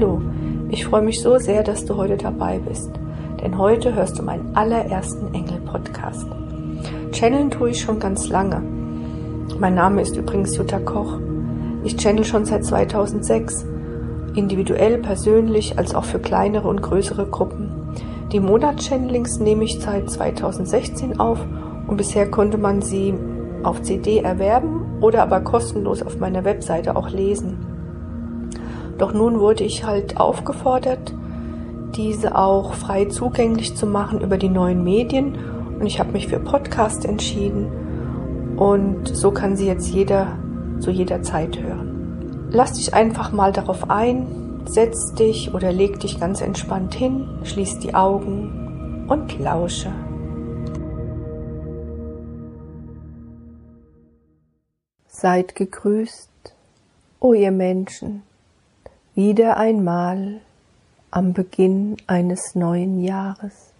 Hallo, ich freue mich so sehr, dass du heute dabei bist, denn heute hörst du meinen allerersten Engel-Podcast. Channeln tue ich schon ganz lange. Mein Name ist übrigens Jutta Koch. Ich channel schon seit 2006, individuell, persönlich, als auch für kleinere und größere Gruppen. Die Monatschannelings nehme ich seit 2016 auf und bisher konnte man sie auf CD erwerben oder aber kostenlos auf meiner Webseite auch lesen. Doch nun wurde ich halt aufgefordert, diese auch frei zugänglich zu machen über die neuen Medien und ich habe mich für Podcast entschieden und so kann sie jetzt jeder zu jeder Zeit hören. Lass dich einfach mal darauf ein, setz dich oder leg dich ganz entspannt hin, schließ die Augen und lausche. Seid gegrüßt, o ihr Menschen, wieder einmal am Beginn eines neuen Jahres,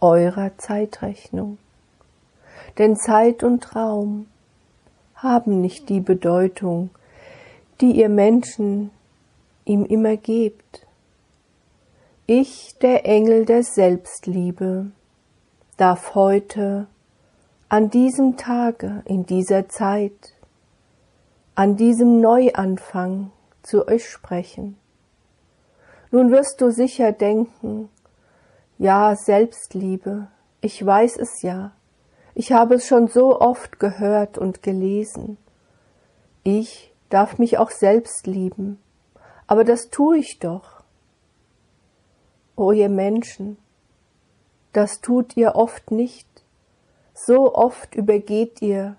eurer Zeitrechnung. Denn Zeit und Raum haben nicht die Bedeutung, die ihr Menschen ihm immer gebt. Ich, der Engel der Selbstliebe, darf heute, an diesem Tage, in dieser Zeit, an diesem Neuanfang zu euch sprechen. Nun wirst du sicher denken, ja, Selbstliebe, ich weiß es ja, ich habe es schon so oft gehört und gelesen. Ich darf mich auch selbst lieben, aber das tue ich doch. O ihr Menschen, das tut ihr oft nicht, so oft übergeht ihr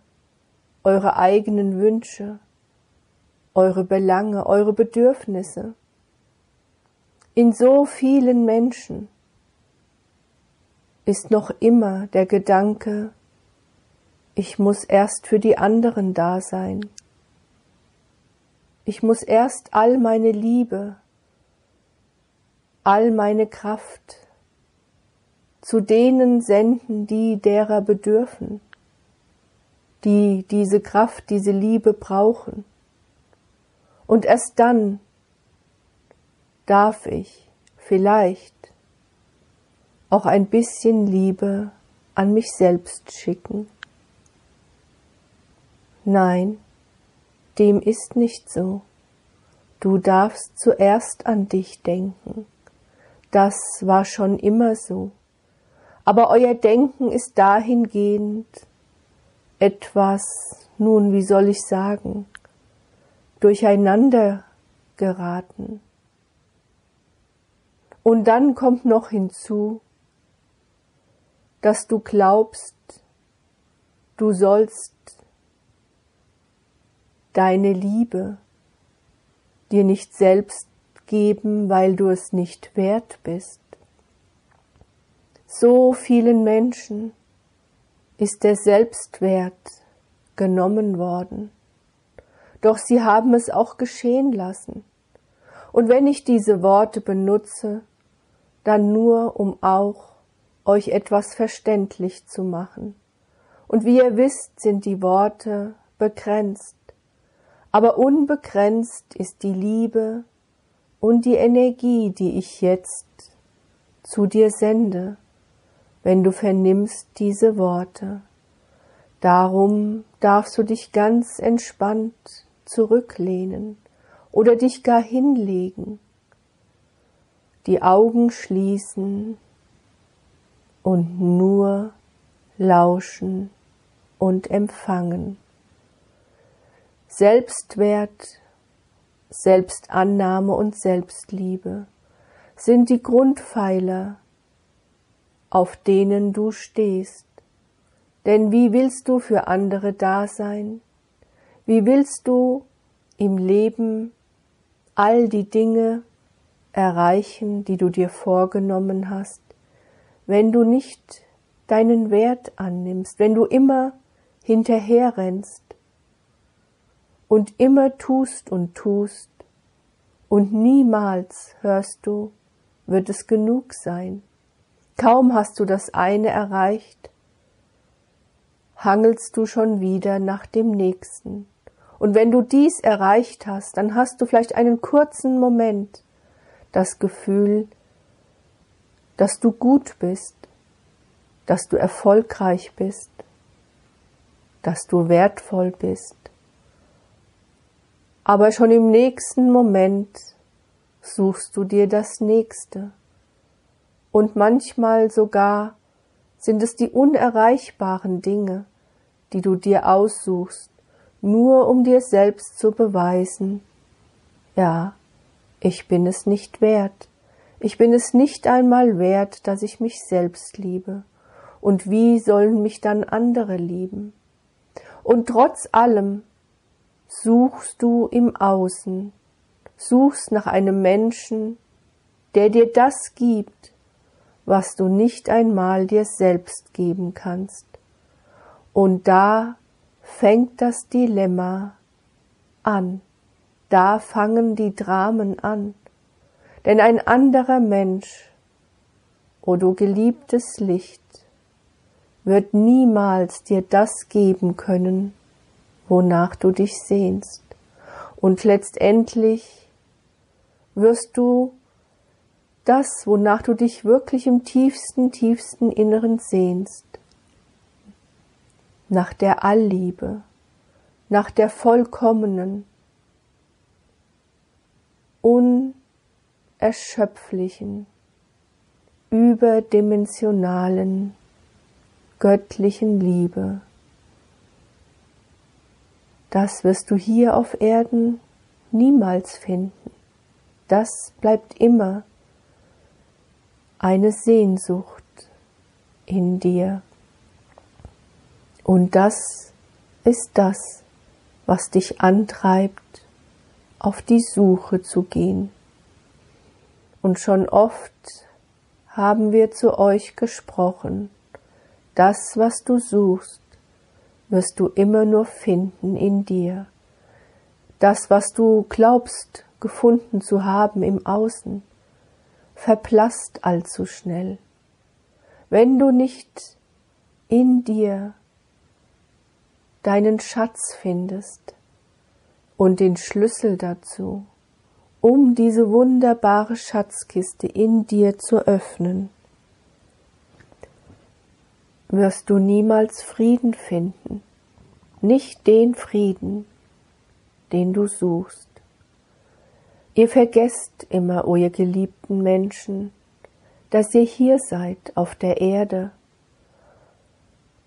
eure eigenen Wünsche, eure Belange, eure Bedürfnisse. In so vielen Menschen ist noch immer der Gedanke, ich muss erst für die anderen da sein. Ich muss erst all meine Liebe, all meine Kraft zu denen senden, die derer bedürfen, die diese Kraft, diese Liebe brauchen. Und erst dann darf ich vielleicht auch ein bisschen Liebe an mich selbst schicken. Nein, dem ist nicht so. Du darfst zuerst an dich denken. Das war schon immer so. Aber euer Denken ist dahingehend etwas, nun, wie soll ich sagen, durcheinander geraten. Und dann kommt noch hinzu, dass du glaubst, du sollst deine Liebe dir nicht selbst geben, weil du es nicht wert bist. So vielen Menschen ist der Selbstwert genommen worden doch sie haben es auch geschehen lassen. Und wenn ich diese Worte benutze, dann nur, um auch euch etwas verständlich zu machen. Und wie ihr wisst, sind die Worte begrenzt, aber unbegrenzt ist die Liebe und die Energie, die ich jetzt zu dir sende, wenn du vernimmst diese Worte. Darum darfst du dich ganz entspannt zurücklehnen oder dich gar hinlegen, die Augen schließen und nur lauschen und empfangen. Selbstwert, Selbstannahme und Selbstliebe sind die Grundpfeiler, auf denen du stehst. Denn wie willst du für andere da sein, wie willst du im Leben all die Dinge erreichen, die du dir vorgenommen hast, wenn du nicht deinen Wert annimmst, wenn du immer hinterherrennst und immer tust und tust und niemals hörst du, wird es genug sein. Kaum hast du das eine erreicht, hangelst du schon wieder nach dem nächsten. Und wenn du dies erreicht hast, dann hast du vielleicht einen kurzen Moment das Gefühl, dass du gut bist, dass du erfolgreich bist, dass du wertvoll bist. Aber schon im nächsten Moment suchst du dir das nächste. Und manchmal sogar sind es die unerreichbaren Dinge, die du dir aussuchst, nur um dir selbst zu beweisen, ja, ich bin es nicht wert, ich bin es nicht einmal wert, dass ich mich selbst liebe, und wie sollen mich dann andere lieben? Und trotz allem suchst du im Außen, suchst nach einem Menschen, der dir das gibt, was du nicht einmal dir selbst geben kannst. Und da fängt das Dilemma an, da fangen die Dramen an, denn ein anderer Mensch, o du geliebtes Licht, wird niemals dir das geben können, wonach du dich sehnst. Und letztendlich wirst du das, wonach du dich wirklich im tiefsten, tiefsten Inneren sehnst, nach der Allliebe, nach der vollkommenen, unerschöpflichen, überdimensionalen, göttlichen Liebe. Das wirst du hier auf Erden niemals finden. Das bleibt immer eine Sehnsucht in dir. Und das ist das, was dich antreibt, auf die Suche zu gehen. Und schon oft haben wir zu euch gesprochen, das, was du suchst, wirst du immer nur finden in dir. Das, was du glaubst gefunden zu haben im Außen, verblasst allzu schnell. Wenn du nicht in dir deinen Schatz findest und den Schlüssel dazu, um diese wunderbare Schatzkiste in dir zu öffnen, wirst du niemals Frieden finden, nicht den Frieden, den du suchst. Ihr vergesst immer, o ihr geliebten Menschen, dass ihr hier seid auf der Erde,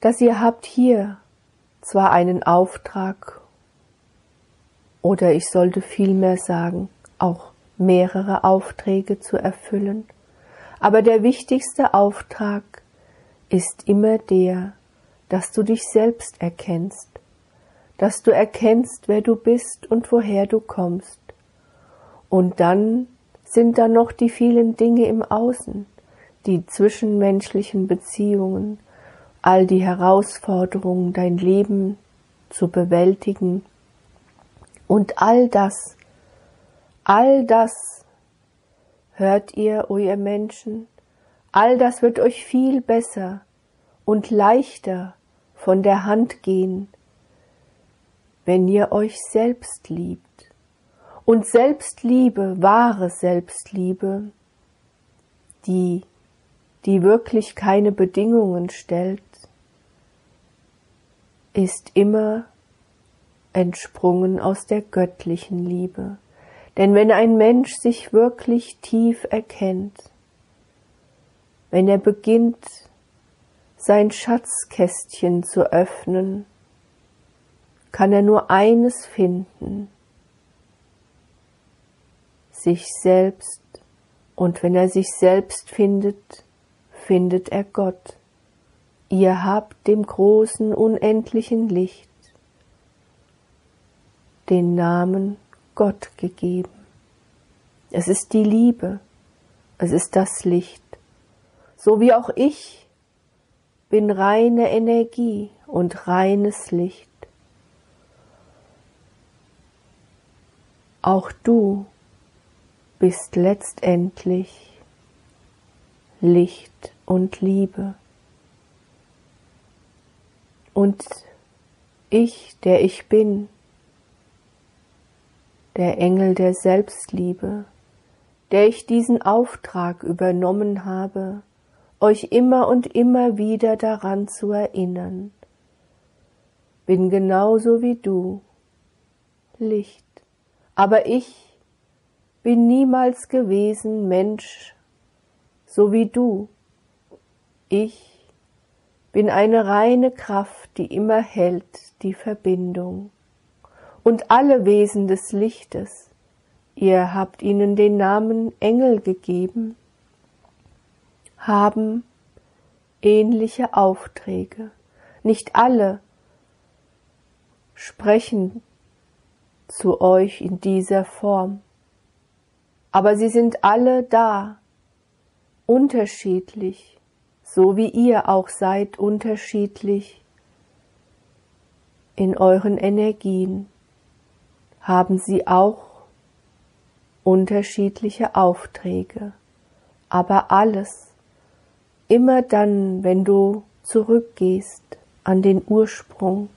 dass ihr habt hier zwar einen Auftrag, oder ich sollte vielmehr sagen, auch mehrere Aufträge zu erfüllen, aber der wichtigste Auftrag ist immer der, dass du dich selbst erkennst, dass du erkennst, wer du bist und woher du kommst. Und dann sind da noch die vielen Dinge im Außen, die zwischenmenschlichen Beziehungen, all die Herausforderungen, dein Leben zu bewältigen. Und all das, all das hört ihr, o ihr Menschen, All das wird euch viel besser und leichter von der Hand gehen, wenn ihr euch selbst liebt. Und Selbstliebe, wahre Selbstliebe, die, die wirklich keine Bedingungen stellt, ist immer entsprungen aus der göttlichen Liebe. Denn wenn ein Mensch sich wirklich tief erkennt, wenn er beginnt, sein Schatzkästchen zu öffnen, kann er nur eines finden, sich selbst, und wenn er sich selbst findet, findet er Gott. Ihr habt dem großen, unendlichen Licht den Namen Gott gegeben. Es ist die Liebe, es ist das Licht so wie auch ich bin reine Energie und reines Licht. Auch du bist letztendlich Licht und Liebe. Und ich, der ich bin, der Engel der Selbstliebe, der ich diesen Auftrag übernommen habe, euch immer und immer wieder daran zu erinnern. Bin genauso wie du, Licht, aber ich bin niemals gewesen Mensch, so wie du. Ich bin eine reine Kraft, die immer hält die Verbindung. Und alle Wesen des Lichtes, ihr habt ihnen den Namen Engel gegeben, haben ähnliche Aufträge. Nicht alle sprechen zu euch in dieser Form, aber sie sind alle da, unterschiedlich, so wie ihr auch seid unterschiedlich in euren Energien, haben sie auch unterschiedliche Aufträge, aber alles immer dann, wenn du zurückgehst an den Ursprung,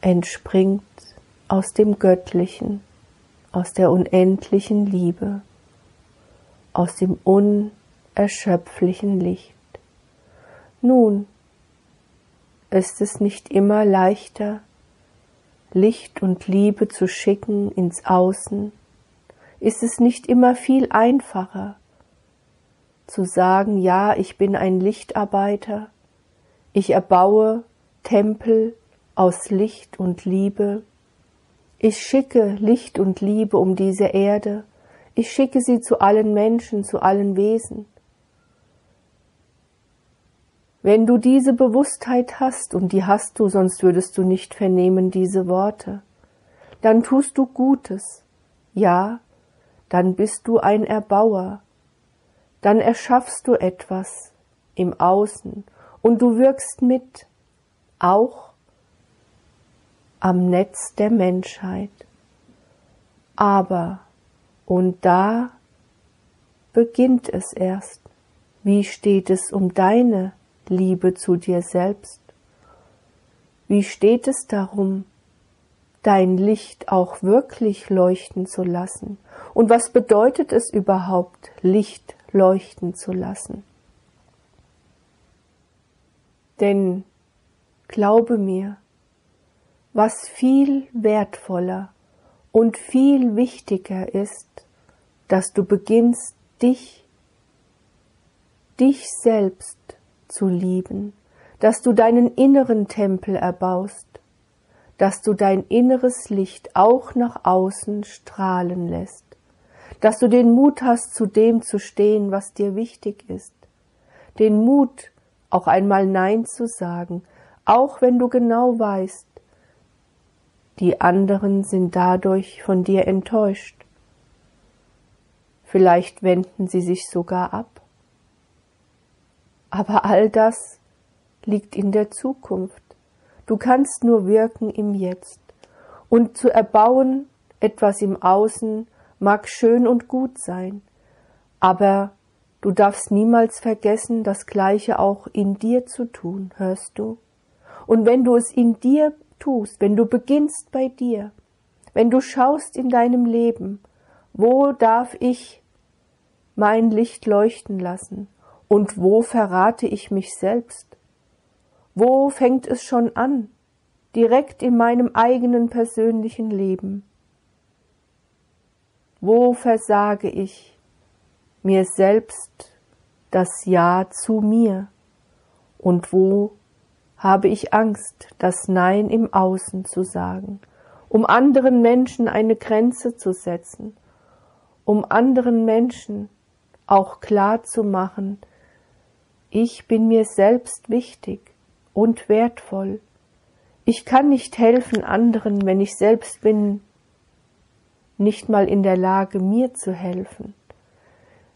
entspringt aus dem Göttlichen, aus der unendlichen Liebe, aus dem unerschöpflichen Licht. Nun ist es nicht immer leichter, Licht und Liebe zu schicken ins Außen, ist es nicht immer viel einfacher, zu sagen, ja, ich bin ein Lichtarbeiter, ich erbaue Tempel aus Licht und Liebe, ich schicke Licht und Liebe um diese Erde, ich schicke sie zu allen Menschen, zu allen Wesen. Wenn du diese Bewusstheit hast, und die hast du, sonst würdest du nicht vernehmen diese Worte, dann tust du Gutes, ja, dann bist du ein Erbauer, dann erschaffst du etwas im Außen. Und du wirkst mit, auch am Netz der Menschheit. Aber, und da beginnt es erst, wie steht es um deine Liebe zu dir selbst? Wie steht es darum, dein Licht auch wirklich leuchten zu lassen? Und was bedeutet es überhaupt, Licht leuchten zu lassen. Denn glaube mir, was viel wertvoller und viel wichtiger ist, dass du beginnst, dich, dich selbst zu lieben, dass du deinen inneren Tempel erbaust, dass du dein inneres Licht auch nach außen strahlen lässt dass du den Mut hast, zu dem zu stehen, was dir wichtig ist, den Mut, auch einmal Nein zu sagen, auch wenn du genau weißt, die anderen sind dadurch von dir enttäuscht. Vielleicht wenden sie sich sogar ab. Aber all das liegt in der Zukunft. Du kannst nur wirken im Jetzt. Und zu erbauen etwas im Außen mag schön und gut sein, aber du darfst niemals vergessen, das Gleiche auch in dir zu tun, hörst du? Und wenn du es in dir tust, wenn du beginnst bei dir, wenn du schaust in deinem Leben, wo darf ich mein Licht leuchten lassen und wo verrate ich mich selbst? Wo fängt es schon an? Direkt in meinem eigenen persönlichen Leben. Wo versage ich mir selbst das Ja zu mir? Und wo habe ich Angst, das Nein im Außen zu sagen, um anderen Menschen eine Grenze zu setzen, um anderen Menschen auch klar zu machen, ich bin mir selbst wichtig und wertvoll. Ich kann nicht helfen anderen, wenn ich selbst bin nicht mal in der Lage, mir zu helfen.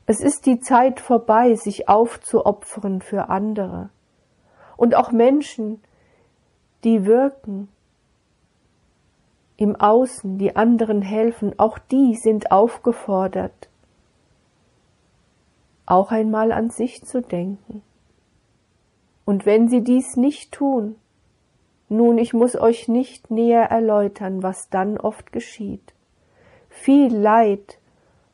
Es ist die Zeit vorbei, sich aufzuopfern für andere. Und auch Menschen, die wirken im Außen, die anderen helfen, auch die sind aufgefordert, auch einmal an sich zu denken. Und wenn sie dies nicht tun, nun, ich muss euch nicht näher erläutern, was dann oft geschieht viel Leid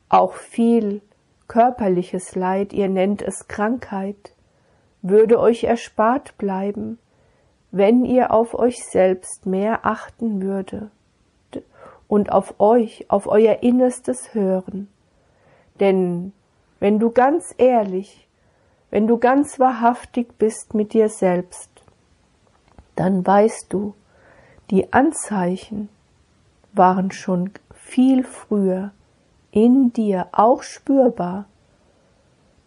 auch viel körperliches Leid, ihr nennt es Krankheit, würde euch erspart bleiben, wenn ihr auf euch selbst mehr achten würde und auf euch, auf euer Innerstes hören. Denn wenn du ganz ehrlich, wenn du ganz wahrhaftig bist mit dir selbst, dann weißt du, die Anzeichen waren schon viel früher in dir auch spürbar.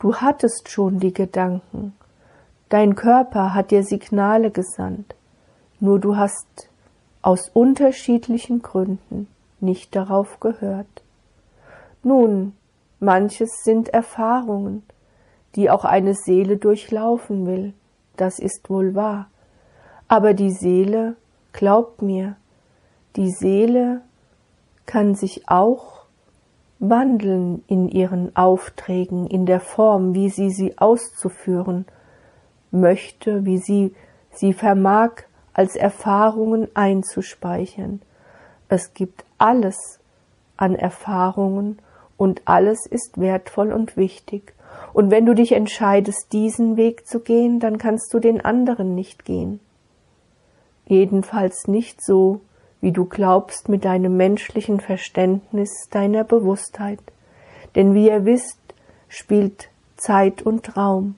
Du hattest schon die Gedanken, Dein Körper hat dir Signale gesandt, nur du hast aus unterschiedlichen Gründen nicht darauf gehört. Nun, manches sind Erfahrungen, die auch eine Seele durchlaufen will, das ist wohl wahr. Aber die Seele, glaubt mir, die Seele kann sich auch wandeln in ihren Aufträgen, in der Form, wie sie sie auszuführen möchte, wie sie sie vermag, als Erfahrungen einzuspeichern. Es gibt alles an Erfahrungen und alles ist wertvoll und wichtig. Und wenn du dich entscheidest, diesen Weg zu gehen, dann kannst du den anderen nicht gehen. Jedenfalls nicht so, wie du glaubst mit deinem menschlichen Verständnis deiner Bewusstheit. Denn wie ihr wisst, spielt Zeit und Raum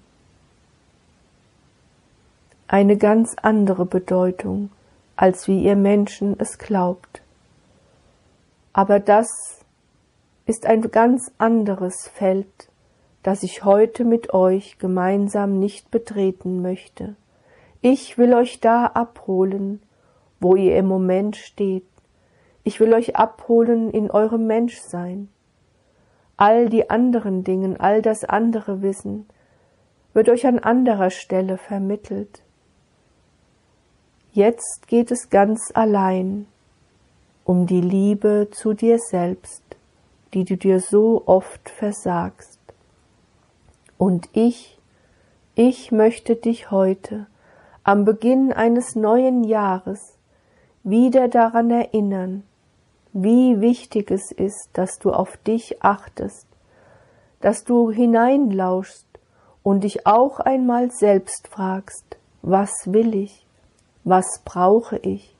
eine ganz andere Bedeutung, als wie ihr Menschen es glaubt. Aber das ist ein ganz anderes Feld, das ich heute mit euch gemeinsam nicht betreten möchte. Ich will euch da abholen, wo ihr im Moment steht. Ich will euch abholen in eurem Menschsein. All die anderen Dingen, all das andere Wissen wird euch an anderer Stelle vermittelt. Jetzt geht es ganz allein um die Liebe zu dir selbst, die du dir so oft versagst. Und ich, ich möchte dich heute, am Beginn eines neuen Jahres, wieder daran erinnern, wie wichtig es ist, dass du auf dich achtest, dass du hineinlauschst und dich auch einmal selbst fragst, was will ich? Was brauche ich?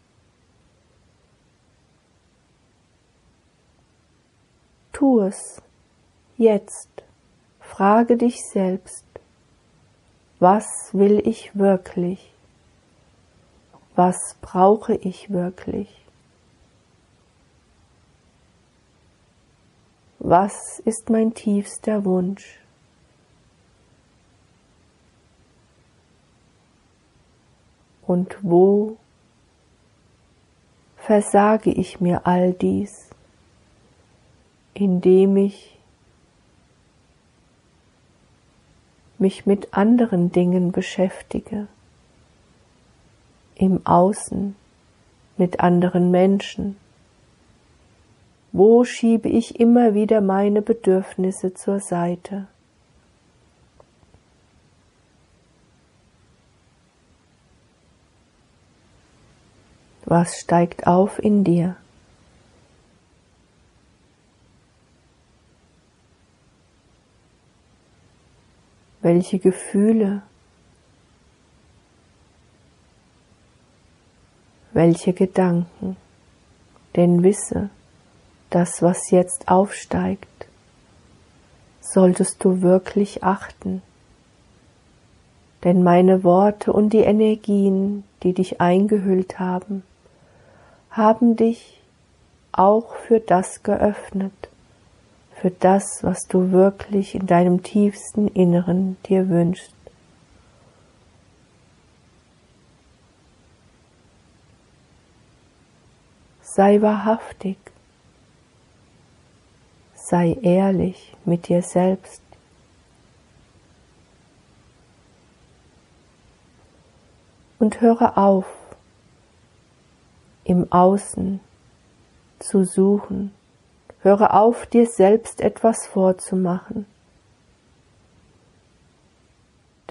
Tu es jetzt. Frage dich selbst, was will ich wirklich? Was brauche ich wirklich? Was ist mein tiefster Wunsch? und wo versage ich mir all dies, indem ich mich mit anderen Dingen beschäftige, im Außen, mit anderen Menschen. Wo schiebe ich immer wieder meine Bedürfnisse zur Seite? Was steigt auf in dir? Welche Gefühle, welche Gedanken, denn wisse, das, was jetzt aufsteigt, solltest du wirklich achten. Denn meine Worte und die Energien, die dich eingehüllt haben, haben dich auch für das geöffnet, für das, was du wirklich in deinem tiefsten Inneren dir wünschst. Sei wahrhaftig, sei ehrlich mit dir selbst. Und höre auf, im Außen zu suchen. Höre auf, dir selbst etwas vorzumachen.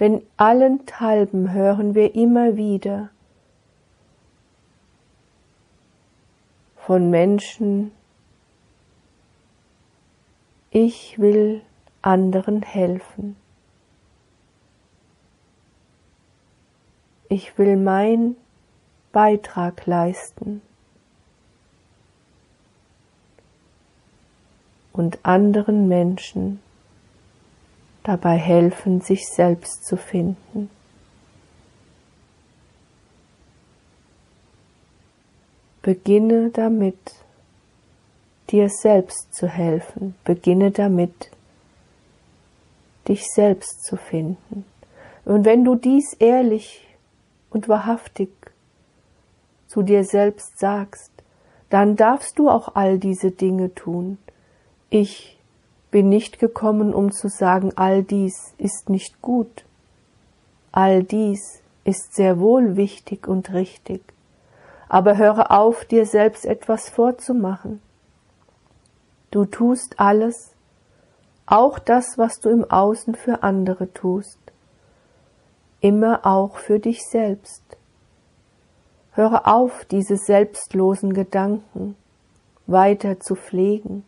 Denn allenthalben hören wir immer wieder von Menschen, ich will anderen helfen. Ich will mein Beitrag leisten und anderen Menschen dabei helfen, sich selbst zu finden. Beginne damit, dir selbst zu helfen. Beginne damit, dich selbst zu finden. Und wenn du dies ehrlich und wahrhaftig zu dir selbst sagst, dann darfst du auch all diese Dinge tun. Ich bin nicht gekommen, um zu sagen, all dies ist nicht gut. All dies ist sehr wohl wichtig und richtig. Aber höre auf, dir selbst etwas vorzumachen. Du tust alles, auch das, was du im Außen für andere tust, immer auch für dich selbst. Höre auf, diese selbstlosen Gedanken weiter zu pflegen.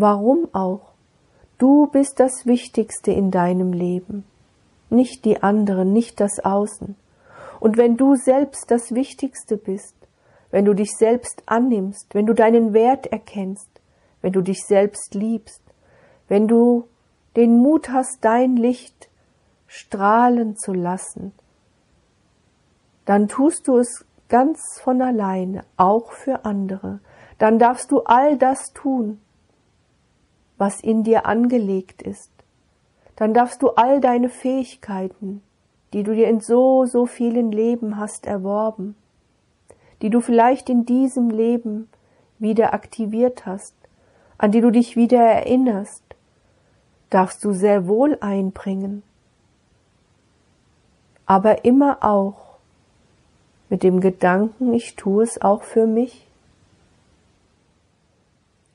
Warum auch? Du bist das Wichtigste in deinem Leben, nicht die anderen, nicht das Außen. Und wenn du selbst das Wichtigste bist, wenn du dich selbst annimmst, wenn du deinen Wert erkennst, wenn du dich selbst liebst, wenn du den Mut hast, dein Licht strahlen zu lassen, dann tust du es ganz von alleine, auch für andere. Dann darfst du all das tun, was in dir angelegt ist. Dann darfst du all deine Fähigkeiten, die du dir in so, so vielen Leben hast erworben, die du vielleicht in diesem Leben wieder aktiviert hast, an die du dich wieder erinnerst, darfst du sehr wohl einbringen, aber immer auch mit dem Gedanken, ich tue es auch für mich.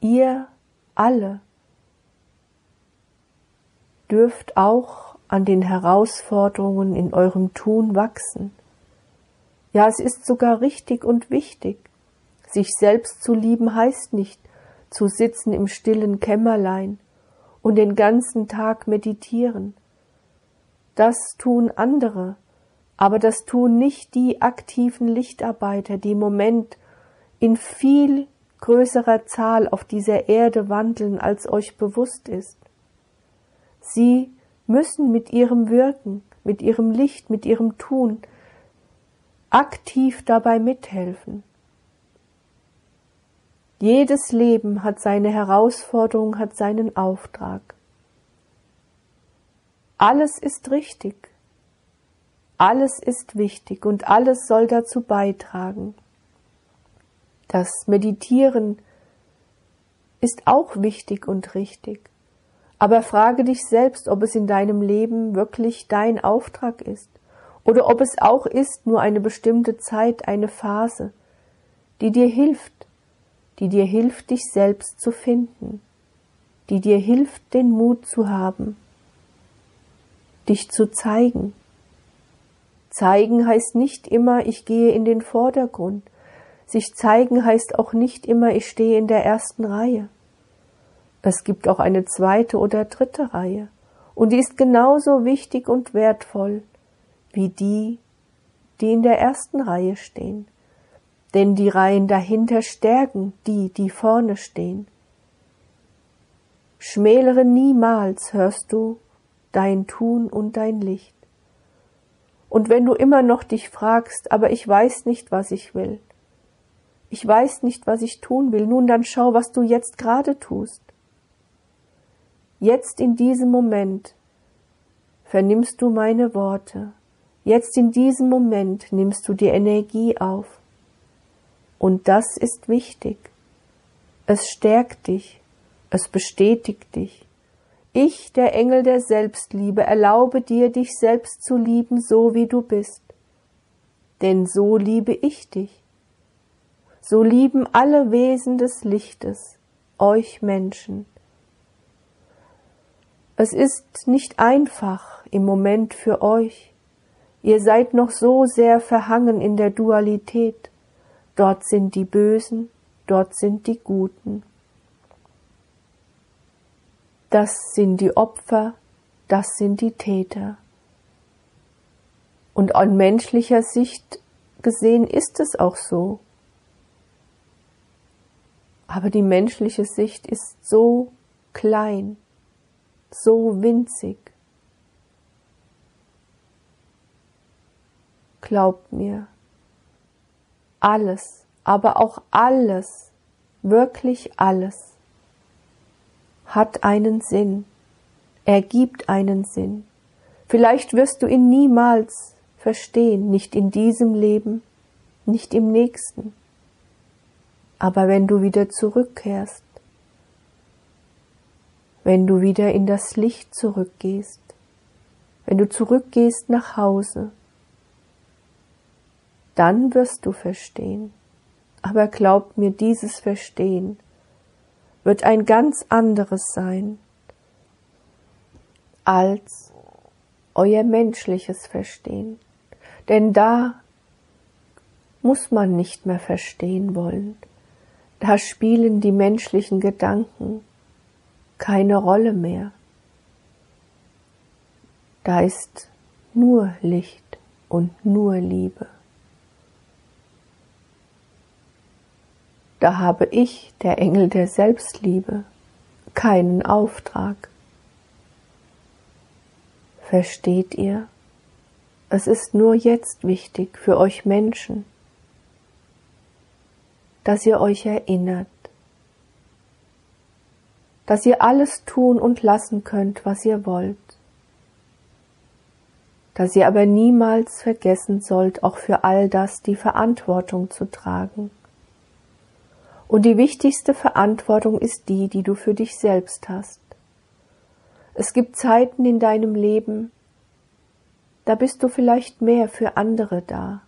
Ihr alle dürft auch an den Herausforderungen in eurem Tun wachsen. Ja, es ist sogar richtig und wichtig. Sich selbst zu lieben heißt nicht, zu sitzen im stillen Kämmerlein und den ganzen Tag meditieren. Das tun andere, aber das tun nicht die aktiven Lichtarbeiter, die im Moment in viel größerer Zahl auf dieser Erde wandeln, als euch bewusst ist. Sie müssen mit ihrem Wirken, mit ihrem Licht, mit ihrem Tun aktiv dabei mithelfen. Jedes Leben hat seine Herausforderung, hat seinen Auftrag. Alles ist richtig. Alles ist wichtig und alles soll dazu beitragen. Das Meditieren ist auch wichtig und richtig. Aber frage dich selbst, ob es in deinem Leben wirklich dein Auftrag ist oder ob es auch ist nur eine bestimmte Zeit, eine Phase, die dir hilft, die dir hilft, dich selbst zu finden, die dir hilft, den Mut zu haben, dich zu zeigen. Zeigen heißt nicht immer, ich gehe in den Vordergrund. Sich zeigen heißt auch nicht immer, ich stehe in der ersten Reihe. Es gibt auch eine zweite oder dritte Reihe, und die ist genauso wichtig und wertvoll wie die, die in der ersten Reihe stehen denn die Reihen dahinter stärken die, die vorne stehen. Schmälere niemals, hörst du, dein Tun und dein Licht. Und wenn du immer noch dich fragst, aber ich weiß nicht, was ich will, ich weiß nicht, was ich tun will, nun dann schau, was du jetzt gerade tust. Jetzt in diesem Moment vernimmst du meine Worte, jetzt in diesem Moment nimmst du die Energie auf und das ist wichtig. Es stärkt dich, es bestätigt dich. Ich, der Engel der Selbstliebe, erlaube dir, dich selbst zu lieben, so wie du bist. Denn so liebe ich dich. So lieben alle Wesen des Lichtes, euch Menschen. Es ist nicht einfach im Moment für euch. Ihr seid noch so sehr verhangen in der Dualität. Dort sind die Bösen, dort sind die Guten. das sind die Opfer, das sind die Täter. Und an menschlicher Sicht gesehen ist es auch so. Aber die menschliche Sicht ist so klein, so winzig. Glaubt mir, alles, aber auch alles, wirklich alles, hat einen Sinn, ergibt einen Sinn. Vielleicht wirst du ihn niemals verstehen, nicht in diesem Leben, nicht im nächsten. Aber wenn du wieder zurückkehrst, wenn du wieder in das Licht zurückgehst, wenn du zurückgehst nach Hause, dann wirst du verstehen. Aber glaubt mir, dieses Verstehen wird ein ganz anderes sein als euer menschliches Verstehen. Denn da muss man nicht mehr verstehen wollen. Da spielen die menschlichen Gedanken keine Rolle mehr. Da ist nur Licht und nur Liebe. Da habe ich, der Engel der Selbstliebe, keinen Auftrag. Versteht ihr? Es ist nur jetzt wichtig für euch Menschen, dass ihr euch erinnert, dass ihr alles tun und lassen könnt, was ihr wollt, dass ihr aber niemals vergessen sollt, auch für all das die Verantwortung zu tragen und die wichtigste Verantwortung ist die, die du für dich selbst hast. Es gibt Zeiten in deinem Leben, da bist du vielleicht mehr für andere da.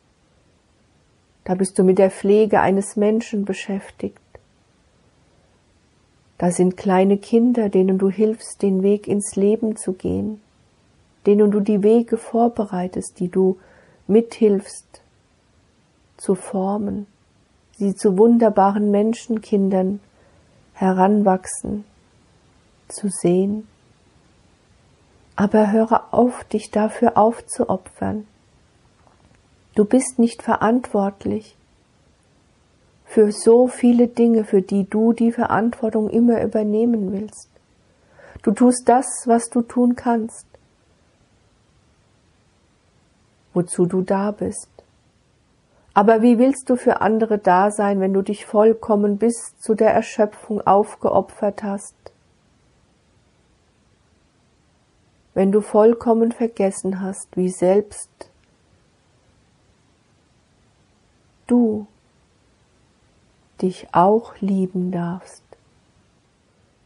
Da bist du mit der Pflege eines Menschen beschäftigt. Da sind kleine Kinder, denen du hilfst, den Weg ins Leben zu gehen, denen du die Wege vorbereitest, die du mithilfst zu formen sie zu wunderbaren Menschenkindern heranwachsen, zu sehen. Aber höre auf, dich dafür aufzuopfern. Du bist nicht verantwortlich für so viele Dinge, für die du die Verantwortung immer übernehmen willst. Du tust das, was du tun kannst, wozu du da bist. Aber wie willst du für andere da sein, wenn du dich vollkommen bis zu der Erschöpfung aufgeopfert hast? Wenn du vollkommen vergessen hast, wie selbst du dich auch lieben darfst.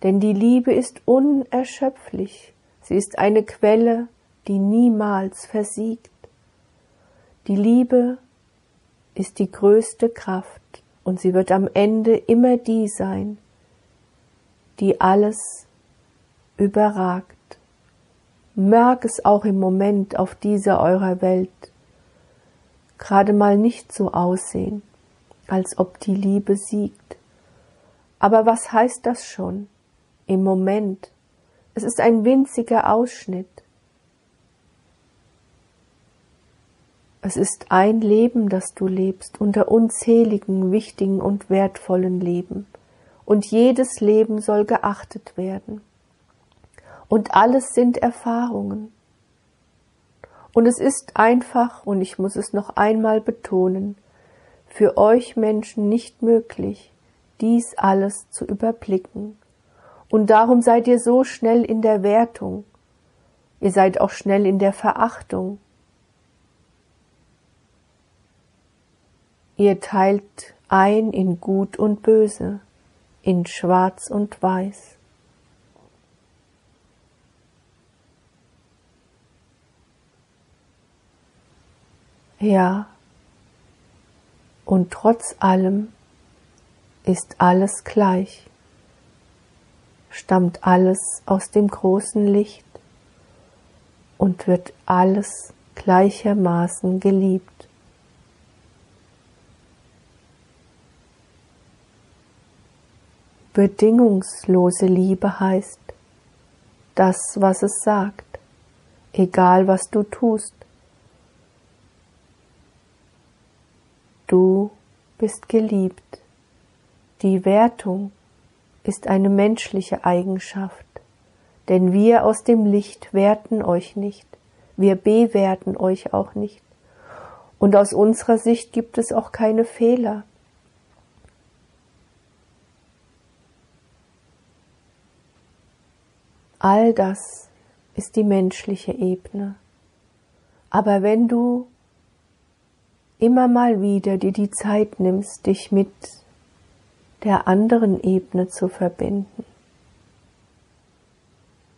Denn die Liebe ist unerschöpflich, sie ist eine Quelle, die niemals versiegt. Die Liebe ist die größte Kraft und sie wird am Ende immer die sein, die alles überragt. Merk es auch im Moment auf dieser eurer Welt gerade mal nicht so aussehen, als ob die Liebe siegt. Aber was heißt das schon? Im Moment. Es ist ein winziger Ausschnitt. Es ist ein Leben, das du lebst, unter unzähligen, wichtigen und wertvollen Leben. Und jedes Leben soll geachtet werden. Und alles sind Erfahrungen. Und es ist einfach, und ich muss es noch einmal betonen, für euch Menschen nicht möglich, dies alles zu überblicken. Und darum seid ihr so schnell in der Wertung. Ihr seid auch schnell in der Verachtung Ihr teilt ein in Gut und Böse, in Schwarz und Weiß. Ja, und trotz allem ist alles gleich, stammt alles aus dem großen Licht und wird alles gleichermaßen geliebt. Bedingungslose Liebe heißt, das, was es sagt, egal was du tust. Du bist geliebt. Die Wertung ist eine menschliche Eigenschaft, denn wir aus dem Licht werten euch nicht, wir bewerten euch auch nicht. Und aus unserer Sicht gibt es auch keine Fehler. All das ist die menschliche Ebene. Aber wenn du immer mal wieder dir die Zeit nimmst, dich mit der anderen Ebene zu verbinden,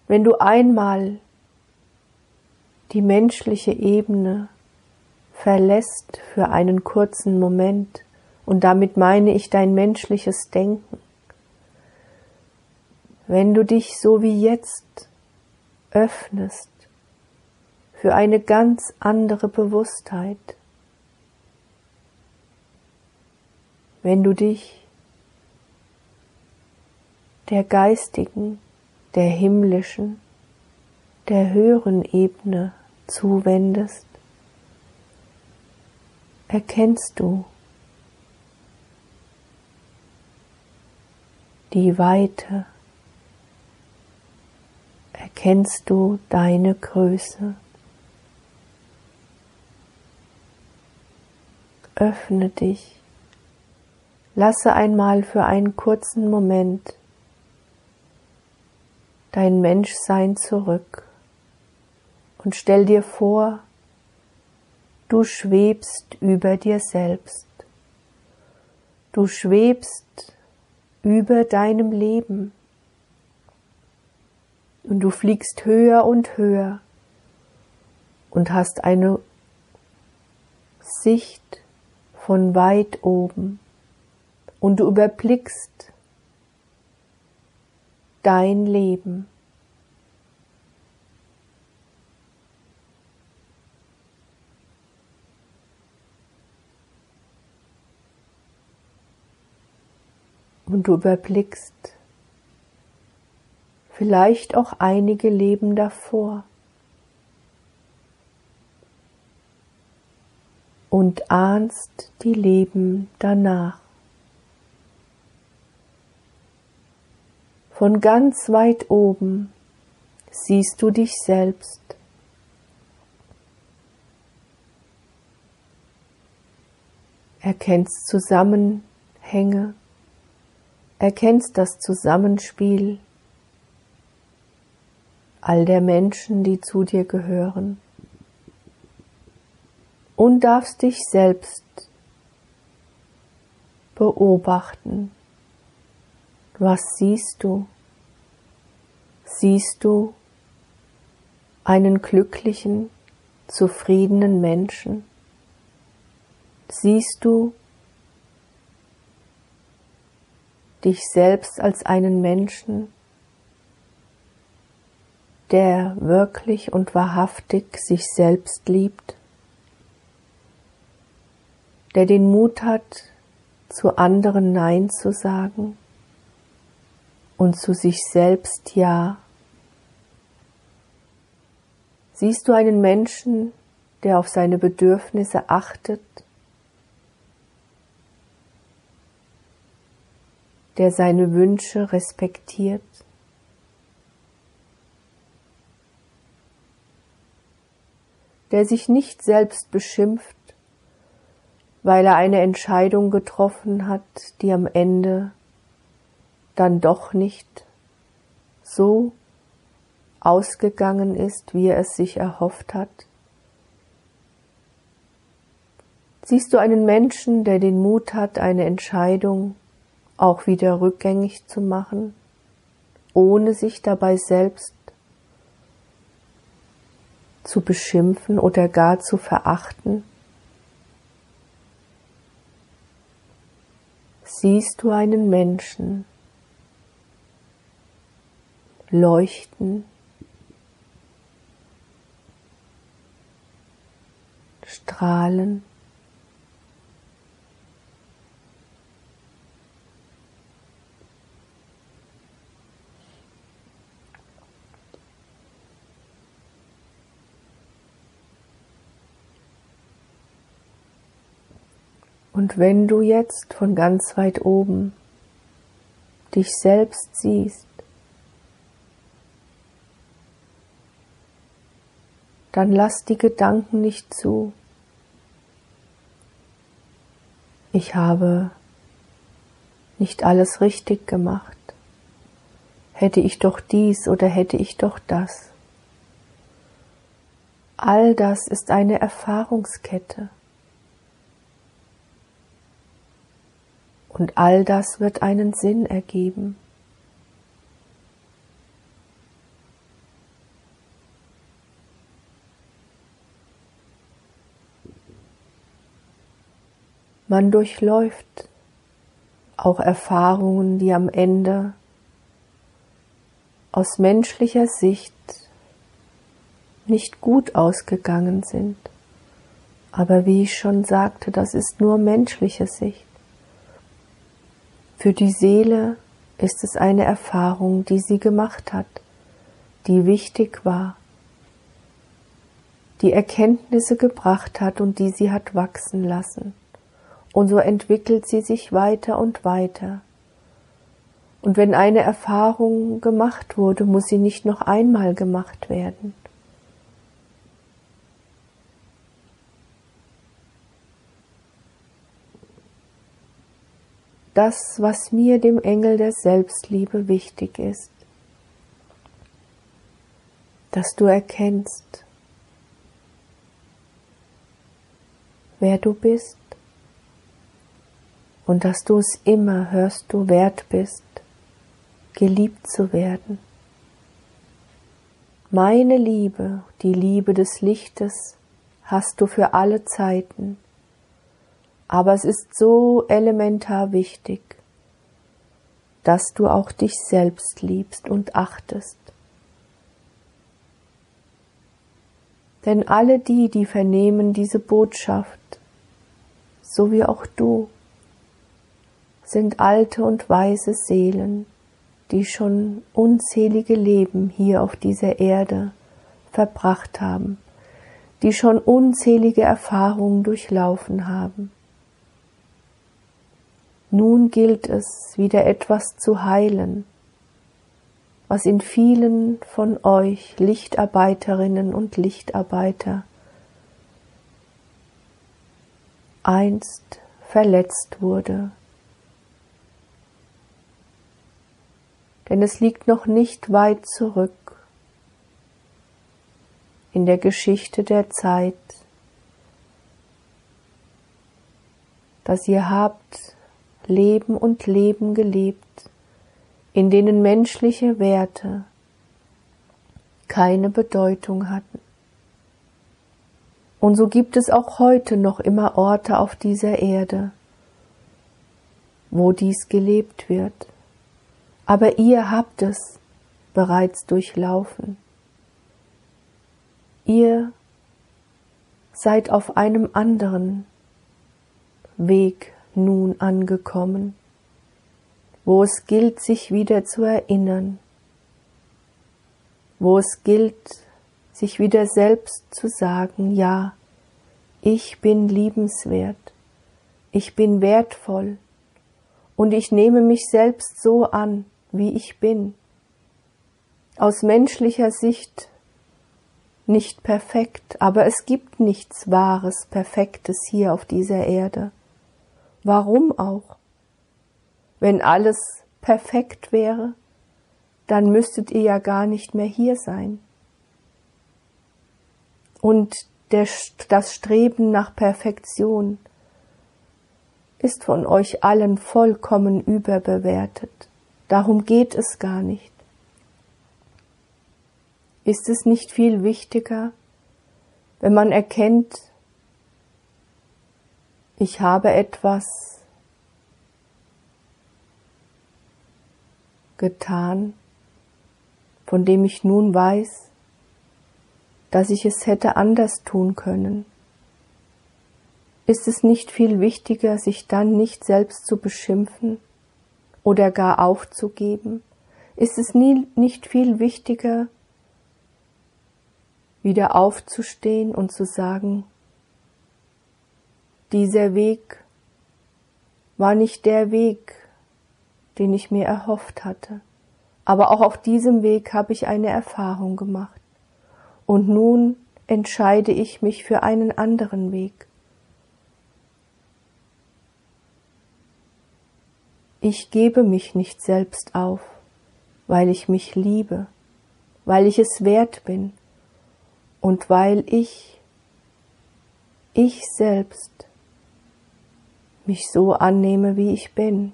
wenn du einmal die menschliche Ebene verlässt für einen kurzen Moment, und damit meine ich dein menschliches Denken, wenn du dich so wie jetzt öffnest für eine ganz andere Bewusstheit, wenn du dich der geistigen, der himmlischen, der höheren Ebene zuwendest, erkennst du die Weite, erkennst du deine Größe. Öffne dich, lasse einmal für einen kurzen Moment dein Menschsein zurück und stell dir vor, du schwebst über dir selbst. Du schwebst über deinem Leben und du fliegst höher und höher und hast eine Sicht von weit oben und du überblickst dein Leben. Und du überblickst vielleicht auch einige Leben davor. Und ahnst die Leben danach. Von ganz weit oben siehst du dich selbst. Erkennst Zusammenhänge, erkennst das Zusammenspiel all der Menschen, die zu dir gehören. Und darfst dich selbst beobachten. Was siehst du? Siehst du einen glücklichen, zufriedenen Menschen? Siehst du dich selbst als einen Menschen, der wirklich und wahrhaftig sich selbst liebt, der den Mut hat, zu anderen Nein zu sagen und zu sich selbst Ja. Siehst du einen Menschen, der auf seine Bedürfnisse achtet, der seine Wünsche respektiert? der sich nicht selbst beschimpft, weil er eine Entscheidung getroffen hat, die am Ende dann doch nicht so ausgegangen ist, wie er es sich erhofft hat? Siehst du einen Menschen, der den Mut hat, eine Entscheidung auch wieder rückgängig zu machen, ohne sich dabei selbst zu beschimpfen oder gar zu verachten? Siehst du einen Menschen leuchten, strahlen. Und wenn du jetzt von ganz weit oben dich selbst siehst, dann lass die Gedanken nicht zu. Ich habe nicht alles richtig gemacht. Hätte ich doch dies oder hätte ich doch das. All das ist eine Erfahrungskette. Und all das wird einen Sinn ergeben. Man durchläuft auch Erfahrungen, die am Ende aus menschlicher Sicht nicht gut ausgegangen sind. Aber wie ich schon sagte, das ist nur menschliche Sicht. Für die Seele ist es eine Erfahrung, die sie gemacht hat, die wichtig war, die Erkenntnisse gebracht hat und die sie hat wachsen lassen. Und so entwickelt sie sich weiter und weiter. Und wenn eine Erfahrung gemacht wurde, muss sie nicht noch einmal gemacht werden. Das, was mir, dem Engel der Selbstliebe, wichtig ist, dass du erkennst, wer du bist und dass du es immer, hörst du, wert bist, geliebt zu werden. Meine Liebe, die Liebe des Lichtes, hast du für alle Zeiten, aber es ist so elementar wichtig, dass du auch dich selbst liebst und achtest. Denn alle die, die vernehmen diese Botschaft, so wie auch du, sind alte und weise Seelen, die schon unzählige Leben hier auf dieser Erde verbracht haben, die schon unzählige Erfahrungen durchlaufen haben. Nun gilt es, wieder etwas zu heilen, was in vielen von euch Lichtarbeiterinnen und Lichtarbeiter einst verletzt wurde denn es liegt noch nicht weit zurück in der Geschichte der Zeit, dass ihr habt Leben und Leben gelebt, in denen menschliche Werte keine Bedeutung hatten. Und so gibt es auch heute noch immer Orte auf dieser Erde, wo dies gelebt wird aber ihr habt es bereits durchlaufen. Ihr seid auf einem anderen Weg nun angekommen, wo es gilt, sich wieder zu erinnern, wo es gilt, sich wieder selbst zu sagen, ja, ich bin liebenswert, ich bin wertvoll und ich nehme mich selbst so an, wie ich bin. Aus menschlicher Sicht nicht perfekt, aber es gibt nichts Wahres, Perfektes hier auf dieser Erde. Warum auch? Wenn alles perfekt wäre, dann müsstet ihr ja gar nicht mehr hier sein. Und der, das Streben nach Perfektion ist von euch allen vollkommen überbewertet. Darum geht es gar nicht. Ist es nicht viel wichtiger, wenn man erkennt, ich habe etwas getan, von dem ich nun weiß, dass ich es hätte anders tun können? Ist es nicht viel wichtiger, sich dann nicht selbst zu beschimpfen, oder gar aufzugeben? Ist es nie, nicht viel wichtiger, wieder aufzustehen und zu sagen, dieser Weg war nicht der Weg, den ich mir erhofft hatte. Aber auch auf diesem Weg habe ich eine Erfahrung gemacht. Und nun entscheide ich mich für einen anderen Weg. Ich gebe mich nicht selbst auf, weil ich mich liebe, weil ich es wert bin und weil ich, ich selbst, mich so annehme, wie ich bin.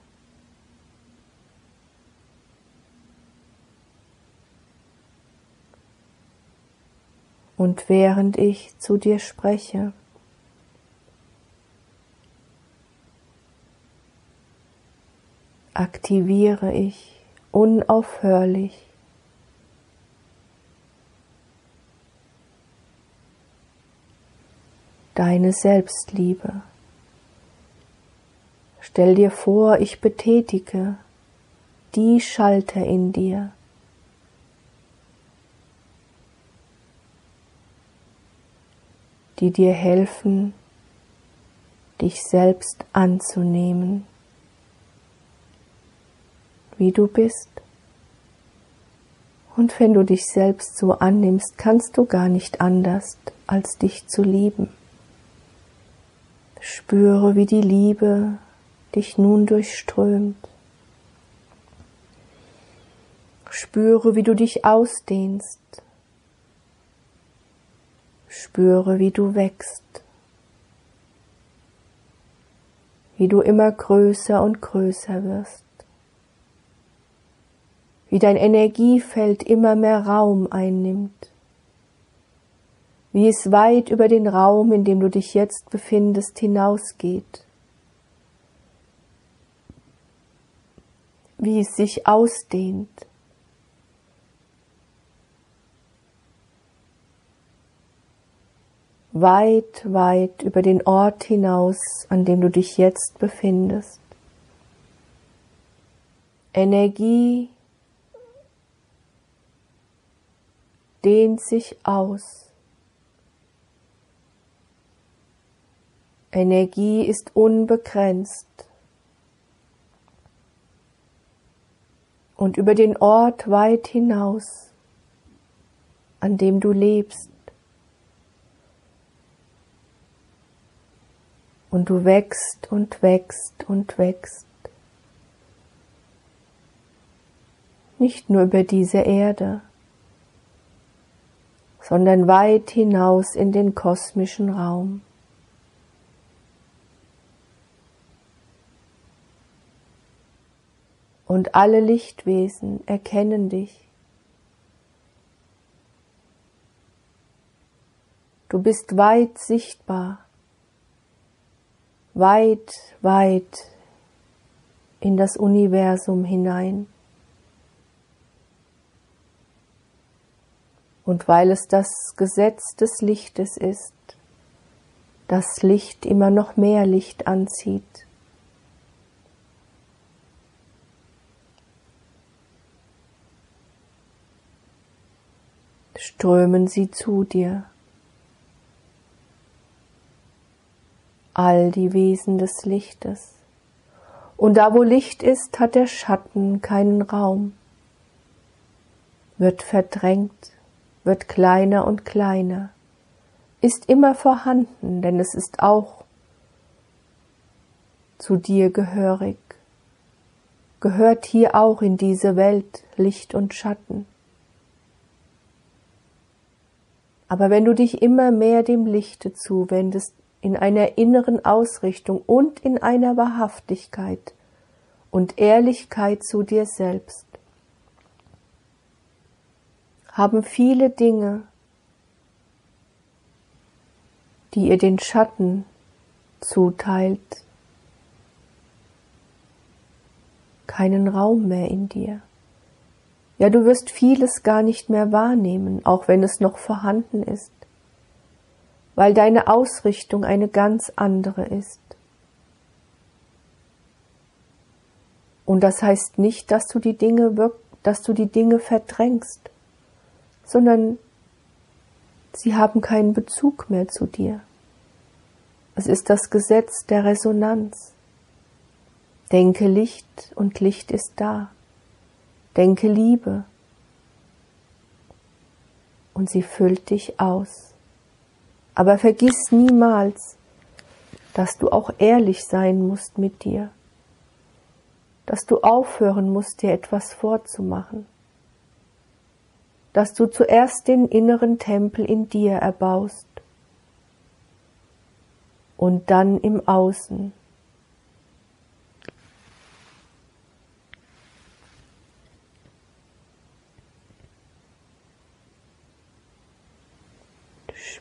Und während ich zu dir spreche, aktiviere ich unaufhörlich. Deine Selbstliebe. Stell dir vor, ich betätige die Schalter in dir, die dir helfen, dich selbst anzunehmen wie du bist. Und wenn du dich selbst so annimmst, kannst du gar nicht anders, als dich zu lieben. Spüre, wie die Liebe dich nun durchströmt. Spüre, wie du dich ausdehnst. Spüre, wie du wächst. Wie du immer größer und größer wirst wie dein Energiefeld immer mehr Raum einnimmt, wie es weit über den Raum, in dem du dich jetzt befindest, hinausgeht, wie es sich ausdehnt. weit, weit über den Ort hinaus, an dem du dich jetzt befindest. Energie dehnt sich aus. Energie ist unbegrenzt. Und über den Ort weit hinaus, an dem du lebst. Und du wächst und wächst und wächst. Nicht nur über diese Erde, sondern weit hinaus in den kosmischen Raum. Und alle Lichtwesen erkennen dich. Du bist weit sichtbar, weit, weit in das Universum hinein. Und weil es das Gesetz des Lichtes ist, das Licht immer noch mehr Licht anzieht. Strömen sie zu dir. All die Wesen des Lichtes. Und da wo Licht ist, hat der Schatten keinen Raum, wird verdrängt wird kleiner und kleiner, ist immer vorhanden, denn es ist auch zu dir gehörig, gehört hier auch in diese Welt Licht und Schatten. Aber wenn du dich immer mehr dem Lichte zuwendest, in einer inneren Ausrichtung und in einer Wahrhaftigkeit und Ehrlichkeit zu dir selbst, haben viele Dinge, die ihr den Schatten zuteilt, keinen Raum mehr in dir. Ja, du wirst vieles gar nicht mehr wahrnehmen, auch wenn es noch vorhanden ist, weil deine Ausrichtung eine ganz andere ist. Und das heißt nicht, dass du die Dinge wirk dass du die Dinge verdrängst sondern sie haben keinen Bezug mehr zu dir. Es ist das Gesetz der Resonanz. Denke Licht und Licht ist da. Denke Liebe und sie füllt dich aus. Aber vergiss niemals, dass du auch ehrlich sein musst mit dir, dass du aufhören musst, dir etwas vorzumachen, dass du zuerst den inneren Tempel in dir erbaust und dann im Außen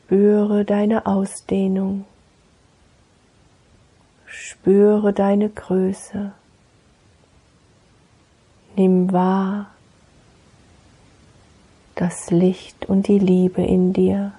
Spüre deine Ausdehnung. Spüre deine Größe. Nimm wahr das Licht und die Liebe in dir.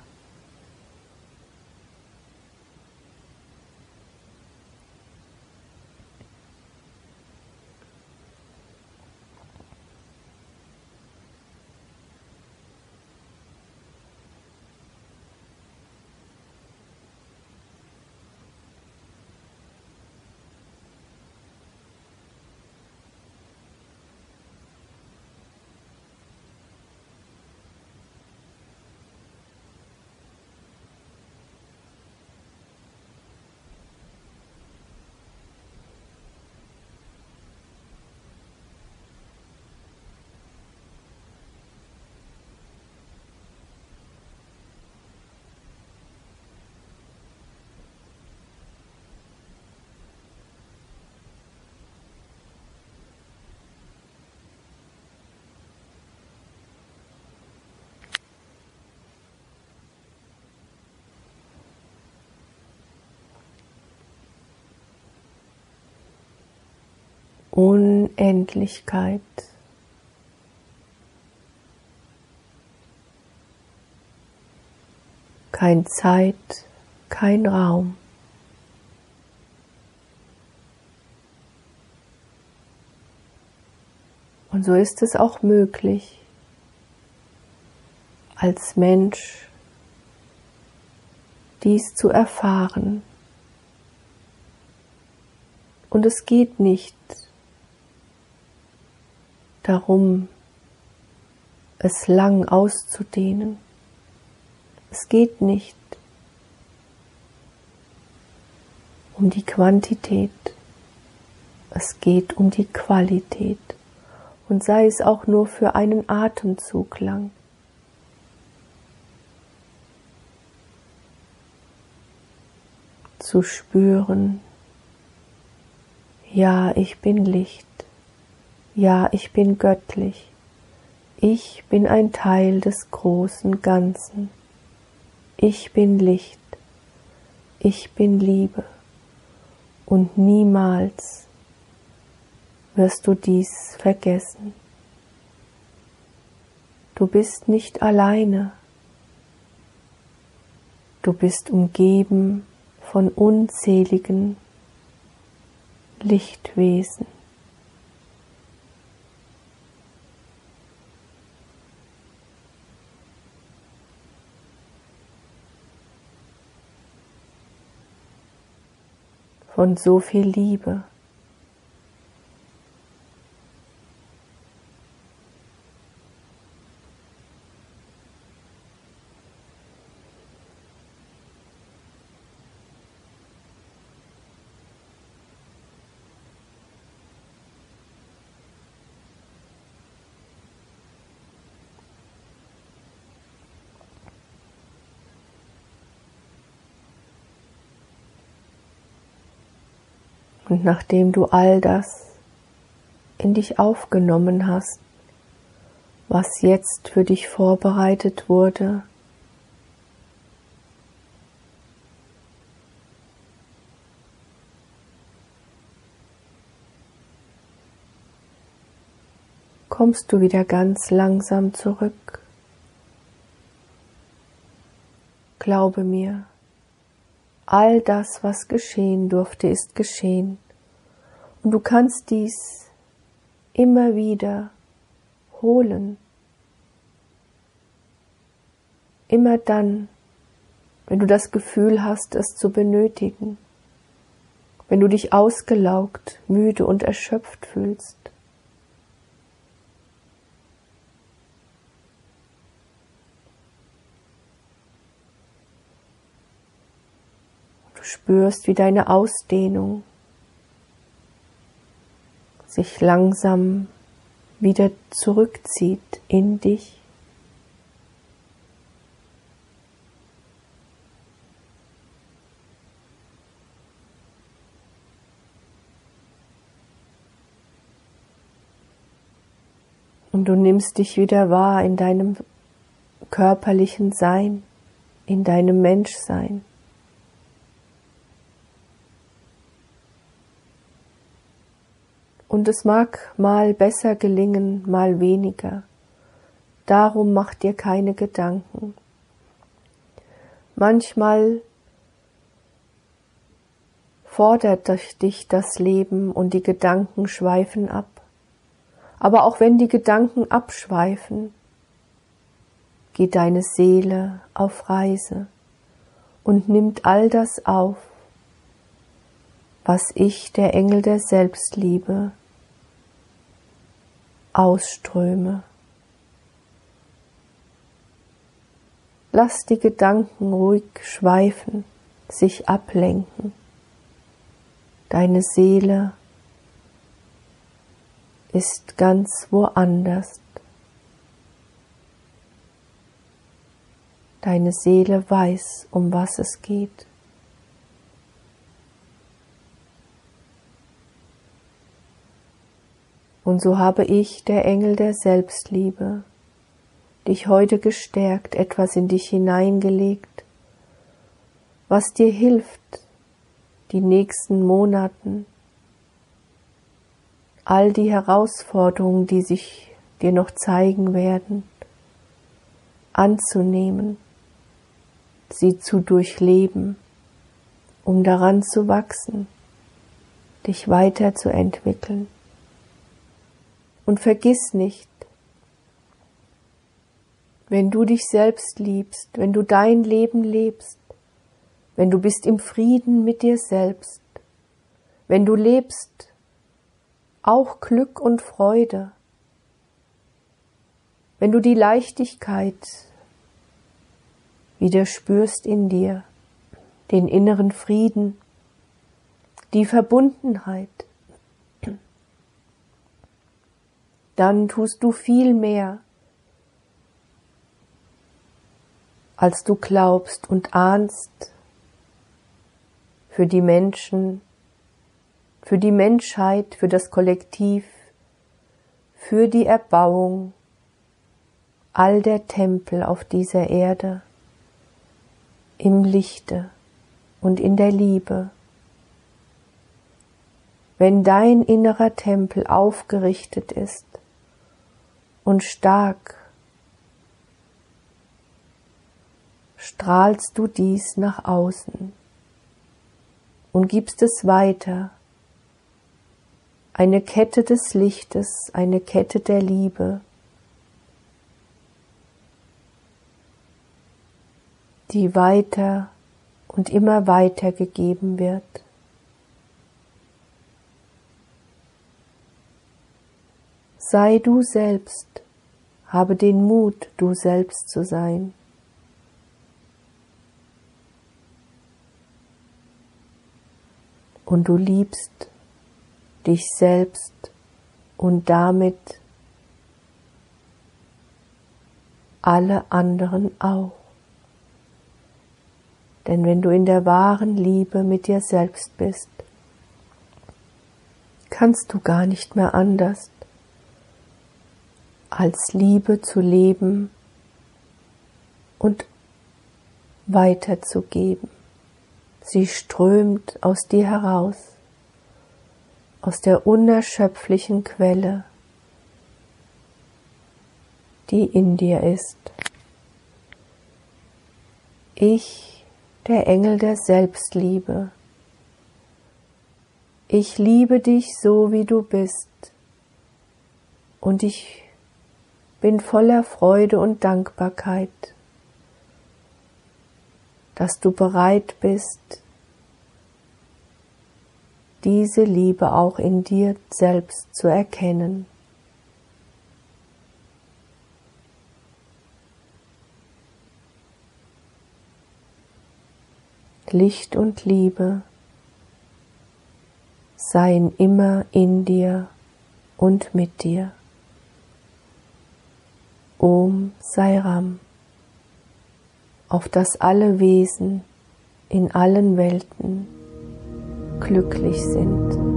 Unendlichkeit. Kein Zeit, kein Raum. Und so ist es auch möglich, als Mensch dies zu erfahren. Und es geht nicht darum, es lang auszudehnen. Es geht nicht um die Quantität, es geht um die Qualität und sei es auch nur für einen Atemzug lang. Zu spüren, ja, ich bin Licht. Ja, ich bin göttlich. Ich bin ein Teil des großen Ganzen. Ich bin Licht. Ich bin Liebe. Und niemals wirst du dies vergessen. Du bist nicht alleine. Du bist umgeben von unzähligen Lichtwesen. Und so viel Liebe. Und nachdem du all das in dich aufgenommen hast, was jetzt für dich vorbereitet wurde, kommst du wieder ganz langsam zurück. Glaube mir, All das, was geschehen durfte, ist geschehen. Und du kannst dies immer wieder holen. Immer dann, wenn du das Gefühl hast, es zu benötigen. wenn du dich ausgelaugt, müde und erschöpft fühlst. Spürst, wie deine Ausdehnung sich langsam wieder zurückzieht in dich. Und du nimmst dich wieder wahr in deinem körperlichen Sein, in deinem Menschsein. Und es mag mal besser gelingen, mal weniger. Darum mach dir keine Gedanken. Manchmal fordert dich das Leben und die Gedanken schweifen ab. Aber auch wenn die Gedanken abschweifen, geht deine Seele auf Reise und nimmt all das auf, was ich, der Engel der Selbstliebe, ausströme. Lass die Gedanken ruhig schweifen, sich ablenken. Deine Seele ist ganz woanders. Deine Seele weiß, um was es geht. Und so habe ich, der Engel der Selbstliebe, dich heute gestärkt, etwas in dich hineingelegt, was dir hilft, die nächsten Monaten, all die Herausforderungen, die sich dir noch zeigen werden, anzunehmen, sie zu durchleben, um daran zu wachsen, dich weiterzuentwickeln. Und vergiss nicht, wenn du dich selbst liebst, wenn du dein Leben lebst, wenn du bist im Frieden mit dir selbst, wenn du lebst auch Glück und Freude, wenn du die Leichtigkeit wieder spürst in dir, den inneren Frieden, die Verbundenheit, dann tust du viel mehr, als du glaubst und ahnst für die Menschen, für die Menschheit, für das Kollektiv, für die Erbauung all der Tempel auf dieser Erde im Lichte und in der Liebe. Wenn dein innerer Tempel aufgerichtet ist, und stark strahlst du dies nach außen und gibst es weiter, eine Kette des Lichtes, eine Kette der Liebe, die weiter und immer weiter gegeben wird. Sei du selbst, habe den Mut, du selbst zu sein. Und du liebst dich selbst und damit alle anderen auch. Denn wenn du in der wahren Liebe mit dir selbst bist, kannst du gar nicht mehr anders, als Liebe zu leben und weiterzugeben. Sie strömt aus dir heraus, aus der unerschöpflichen Quelle, die in dir ist. Ich, der Engel der Selbstliebe, ich liebe dich so, wie du bist, und ich bin voller Freude und Dankbarkeit, dass du bereit bist, diese Liebe auch in dir selbst zu erkennen. Licht und Liebe seien immer in dir und mit dir. Om Sai Ram, auf dass alle Wesen in allen Welten glücklich sind.